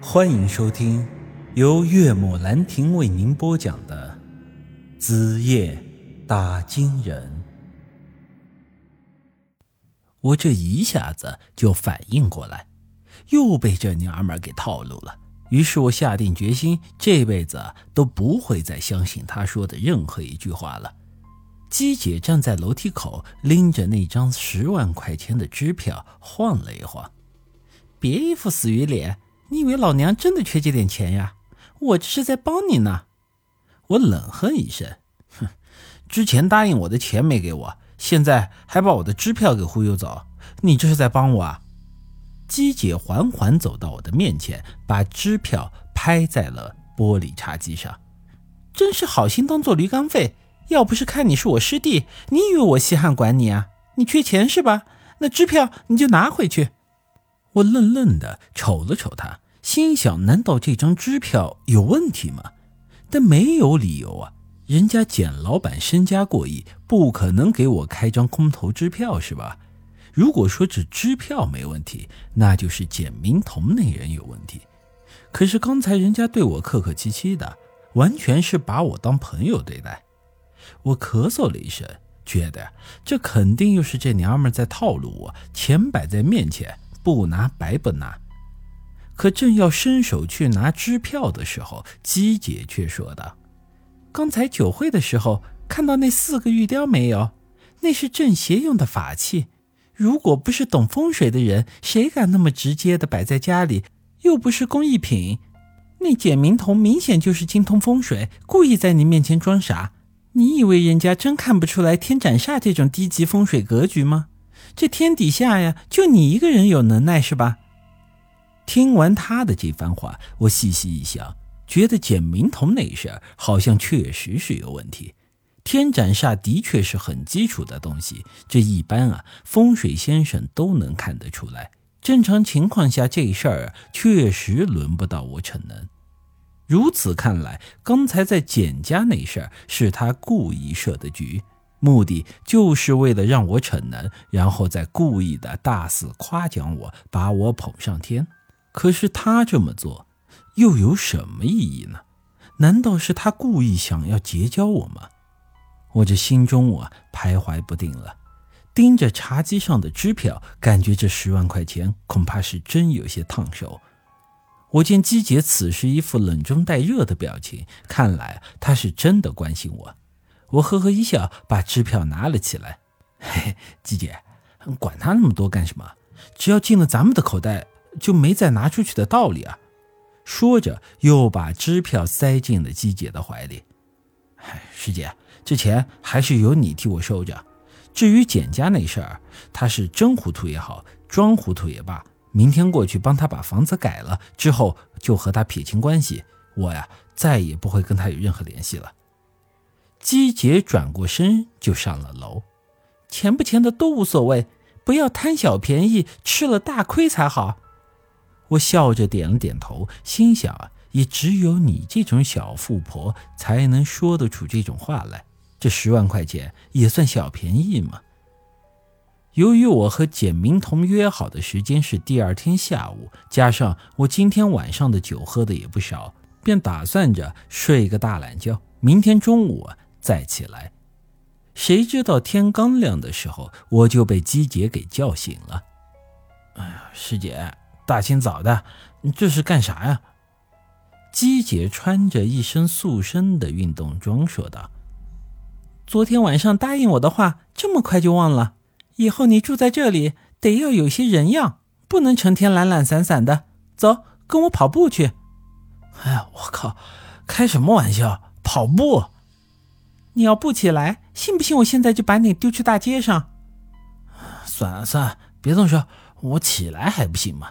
欢迎收听由岳母兰亭为您播讲的《子夜打金人》。我这一下子就反应过来，又被这娘们儿给套路了。于是我下定决心，这辈子都不会再相信她说的任何一句话了。姬姐站在楼梯口，拎着那张十万块钱的支票晃了一晃，别一副死鱼脸。你以为老娘真的缺这点钱呀？我这是在帮你呢。我冷哼一声，哼，之前答应我的钱没给我，现在还把我的支票给忽悠走，你这是在帮我啊？姬姐缓缓走到我的面前，把支票拍在了玻璃茶几上。真是好心当做驴肝肺，要不是看你是我师弟，你以为我稀罕管你啊？你缺钱是吧？那支票你就拿回去。我愣愣的瞅了瞅他，心想：难道这张支票有问题吗？但没有理由啊！人家简老板身家过亿，不可能给我开张空头支票是吧？如果说这支票没问题，那就是简明彤那人有问题。可是刚才人家对我客客气气的，完全是把我当朋友对待。我咳嗽了一声，觉得这肯定又是这娘们在套路我，钱摆在面前。不拿白不拿，可正要伸手去拿支票的时候，姬姐却说道：“刚才酒会的时候看到那四个玉雕没有？那是正邪用的法器。如果不是懂风水的人，谁敢那么直接的摆在家里？又不是工艺品。那简明彤明显就是精通风水，故意在你面前装傻。你以为人家真看不出来天斩煞这种低级风水格局吗？”这天底下呀，就你一个人有能耐是吧？听完他的这番话，我细细一想，觉得简明彤那事儿好像确实是有问题。天斩煞的确是很基础的东西，这一般啊风水先生都能看得出来。正常情况下，这事儿确实轮不到我逞能。如此看来，刚才在简家那事儿是他故意设的局。目的就是为了让我逞能，然后再故意的大肆夸奖我，把我捧上天。可是他这么做又有什么意义呢？难道是他故意想要结交我吗？我这心中啊徘徊不定了，盯着茶几上的支票，感觉这十万块钱恐怕是真有些烫手。我见姬姐此时一副冷中带热的表情，看来她是真的关心我。我呵呵一笑，把支票拿了起来。嘿，季姐，管他那么多干什么？只要进了咱们的口袋，就没再拿出去的道理啊！说着，又把支票塞进了季姐的怀里。哎，师姐，这钱还是由你替我收着。至于简家那事儿，他是真糊涂也好，装糊涂也罢，明天过去帮他把房子改了之后，就和他撇清关系。我呀，再也不会跟他有任何联系了。姬姐转过身就上了楼，钱不钱的都无所谓，不要贪小便宜，吃了大亏才好。我笑着点了点头，心想啊，也只有你这种小富婆才能说得出这种话来。这十万块钱也算小便宜吗？由于我和简明彤约好的时间是第二天下午，加上我今天晚上的酒喝的也不少，便打算着睡个大懒觉，明天中午啊。再起来，谁知道天刚亮的时候，我就被姬姐给叫醒了。哎呀，师姐，大清早的，你这是干啥呀？姬姐穿着一身塑身的运动装说道：“昨天晚上答应我的话，这么快就忘了？以后你住在这里，得要有些人样，不能成天懒懒散散的。走，跟我跑步去。”哎呀，我靠，开什么玩笑？跑步？你要不起来，信不信我现在就把你丢去大街上？算了算了，别动手，我起来还不行吗？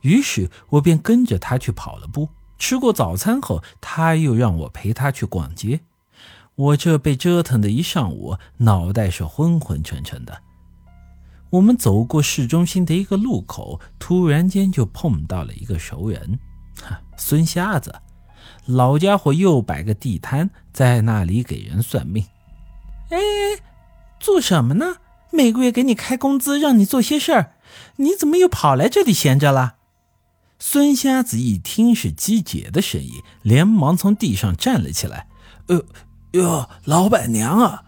于是我便跟着他去跑了步。吃过早餐后，他又让我陪他去逛街。我这被折腾的一上午，脑袋是昏昏沉沉的。我们走过市中心的一个路口，突然间就碰到了一个熟人，哈，孙瞎子。老家伙又摆个地摊在那里给人算命，哎，做什么呢？每个月给你开工资，让你做些事儿，你怎么又跑来这里闲着了？孙瞎子一听是鸡姐的声音，连忙从地上站了起来。呃，哟，老板娘啊，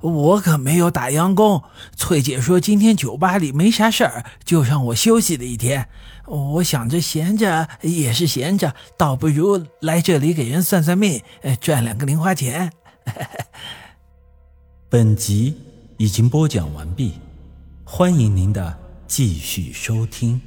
我我可没有打烊工。翠姐说今天酒吧里没啥事儿，就让我休息了一天。我想着闲着也是闲着，倒不如来这里给人算算命，赚两个零花钱。本集已经播讲完毕，欢迎您的继续收听。